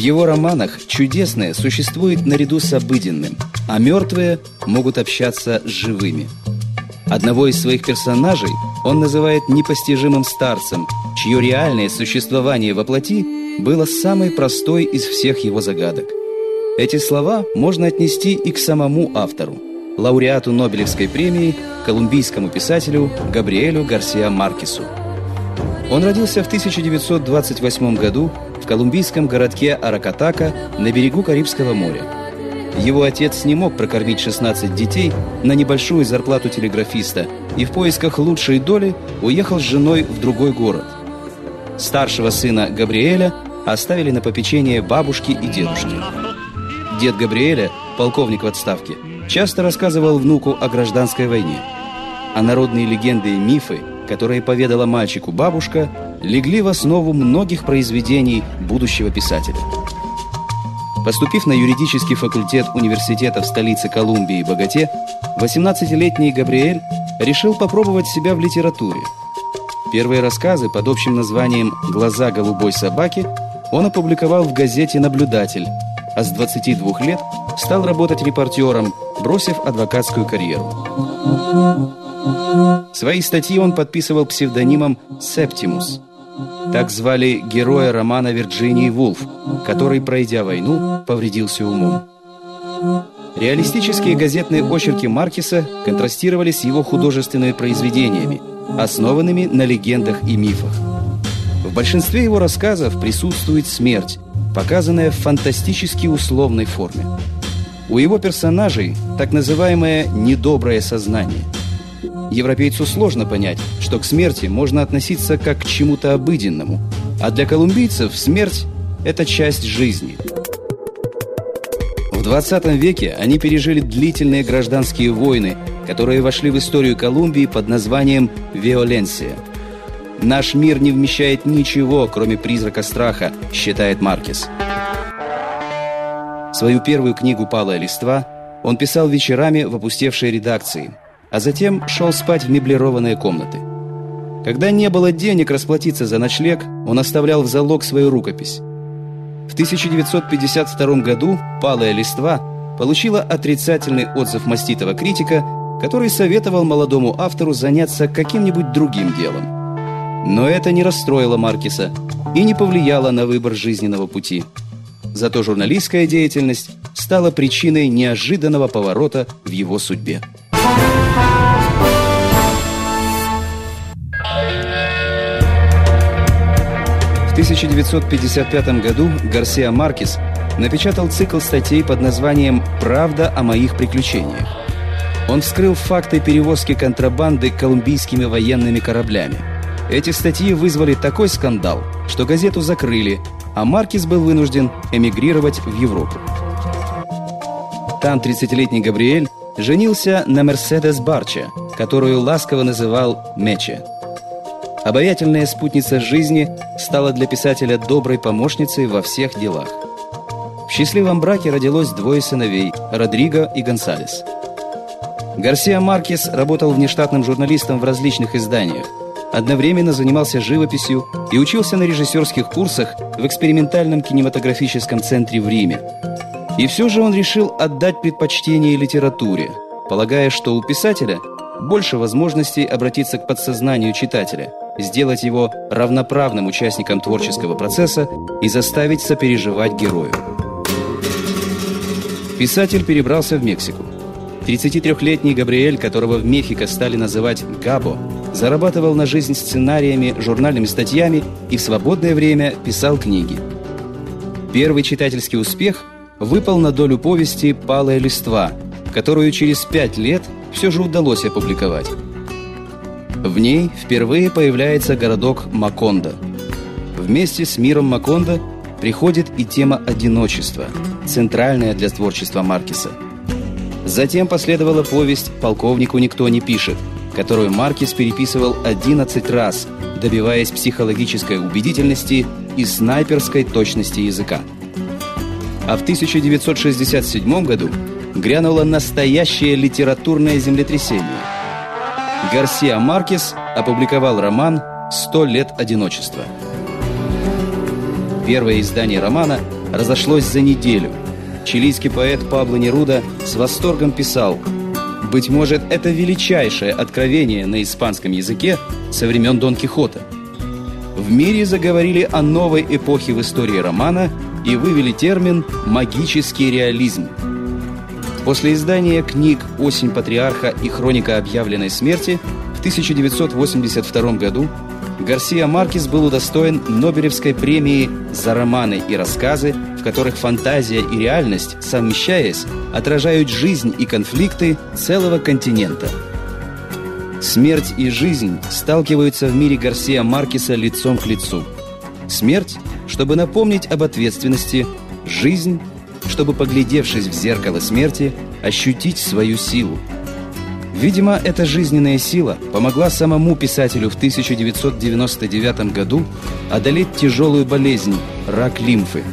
его романах чудесное существует наряду с обыденным, а мертвые могут общаться с живыми. Одного из своих персонажей он называет непостижимым старцем, чье реальное существование во плоти было самой простой из всех его загадок. Эти слова можно отнести и к самому автору, лауреату Нобелевской премии, колумбийскому писателю Габриэлю Гарсиа Маркесу. Он родился в 1928 году колумбийском городке Аракатака на берегу Карибского моря. Его отец не мог прокормить 16 детей на небольшую зарплату телеграфиста и в поисках лучшей доли уехал с женой в другой город. Старшего сына Габриэля оставили на попечение бабушки и дедушки. Дед Габриэля, полковник в отставке, часто рассказывал внуку о гражданской войне. А народные легенды и мифы, которые поведала мальчику бабушка, легли в основу многих произведений будущего писателя. Поступив на юридический факультет университета в столице Колумбии, Богате, 18-летний Габриэль решил попробовать себя в литературе. Первые рассказы под общим названием «Глаза голубой собаки» он опубликовал в газете «Наблюдатель», а с 22 лет стал работать репортером, бросив адвокатскую карьеру. Свои статьи он подписывал псевдонимом «Септимус». Так звали героя романа Вирджинии Вулф, который, пройдя войну, повредился умом. Реалистические газетные очерки Маркиса контрастировали с его художественными произведениями, основанными на легендах и мифах. В большинстве его рассказов присутствует смерть, показанная в фантастически условной форме. У его персонажей так называемое «недоброе сознание». Европейцу сложно понять, что к смерти можно относиться как к чему-то обыденному, а для колумбийцев смерть – это часть жизни. В 20 веке они пережили длительные гражданские войны, которые вошли в историю Колумбии под названием «Виоленсия». «Наш мир не вмещает ничего, кроме призрака страха», считает Маркес. Свою первую книгу «Палая листва» он писал вечерами в опустевшей редакции, а затем шел спать в меблированные комнаты. Когда не было денег расплатиться за ночлег, он оставлял в залог свою рукопись. В 1952 году «Палая листва» получила отрицательный отзыв маститого критика, который советовал молодому автору заняться каким-нибудь другим делом. Но это не расстроило Маркиса и не повлияло на выбор жизненного пути. Зато журналистская деятельность стала причиной неожиданного поворота в его судьбе. В 1955 году Гарсиа Маркес напечатал цикл статей под названием «Правда о моих приключениях». Он вскрыл факты перевозки контрабанды колумбийскими военными кораблями – эти статьи вызвали такой скандал, что газету закрыли, а Маркис был вынужден эмигрировать в Европу. Там 30-летний Габриэль женился на Мерседес Барча, которую ласково называл Мече. Обаятельная спутница жизни стала для писателя доброй помощницей во всех делах. В счастливом браке родилось двое сыновей – Родриго и Гонсалес. Гарсия Маркес работал внештатным журналистом в различных изданиях, Одновременно занимался живописью и учился на режиссерских курсах в экспериментальном кинематографическом центре в Риме. И все же он решил отдать предпочтение литературе, полагая, что у писателя больше возможностей обратиться к подсознанию читателя, сделать его равноправным участником творческого процесса и заставить сопереживать герою. Писатель перебрался в Мексику. 33-летний Габриэль, которого в Мехико стали называть Габо, зарабатывал на жизнь сценариями, журнальными статьями и в свободное время писал книги. Первый читательский успех выпал на долю повести «Палая листва», которую через пять лет все же удалось опубликовать. В ней впервые появляется городок Макондо. Вместе с миром Макондо приходит и тема одиночества, центральная для творчества Маркиса. Затем последовала повесть «Полковнику никто не пишет», которую Маркис переписывал 11 раз, добиваясь психологической убедительности и снайперской точности языка. А в 1967 году грянуло настоящее литературное землетрясение. Гарсиа Маркес опубликовал роман «Сто лет одиночества». Первое издание романа разошлось за неделю. Чилийский поэт Пабло Неруда с восторгом писал «Быть может, это величайшее откровение на испанском языке со времен Дон Кихота». В мире заговорили о новой эпохе в истории романа и вывели термин «магический реализм». После издания книг «Осень патриарха» и «Хроника объявленной смерти» в 1982 году Гарсия Маркес был удостоен Нобелевской премии за романы и рассказы, в которых фантазия и реальность, совмещаясь, отражают жизнь и конфликты целого континента. Смерть и жизнь сталкиваются в мире Гарсия Маркеса лицом к лицу. Смерть, чтобы напомнить об ответственности, жизнь, чтобы, поглядевшись в зеркало смерти, ощутить свою силу. Видимо, эта жизненная сила помогла самому писателю в 1999 году одолеть тяжелую болезнь – рак лимфы.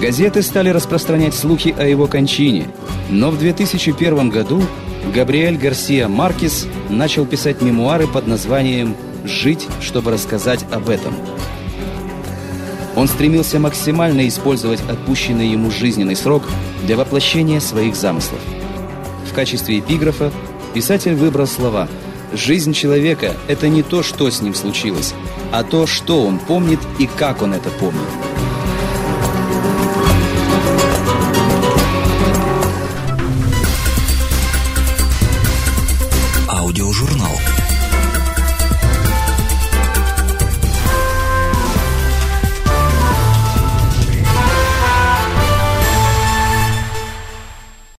Газеты стали распространять слухи о его кончине, но в 2001 году Габриэль Гарсия Маркес начал писать мемуары под названием «Жить, чтобы рассказать об этом». Он стремился максимально использовать отпущенный ему жизненный срок для воплощения своих замыслов. В качестве эпиграфа писатель выбрал слова «Жизнь человека – это не то, что с ним случилось, а то, что он помнит и как он это помнит».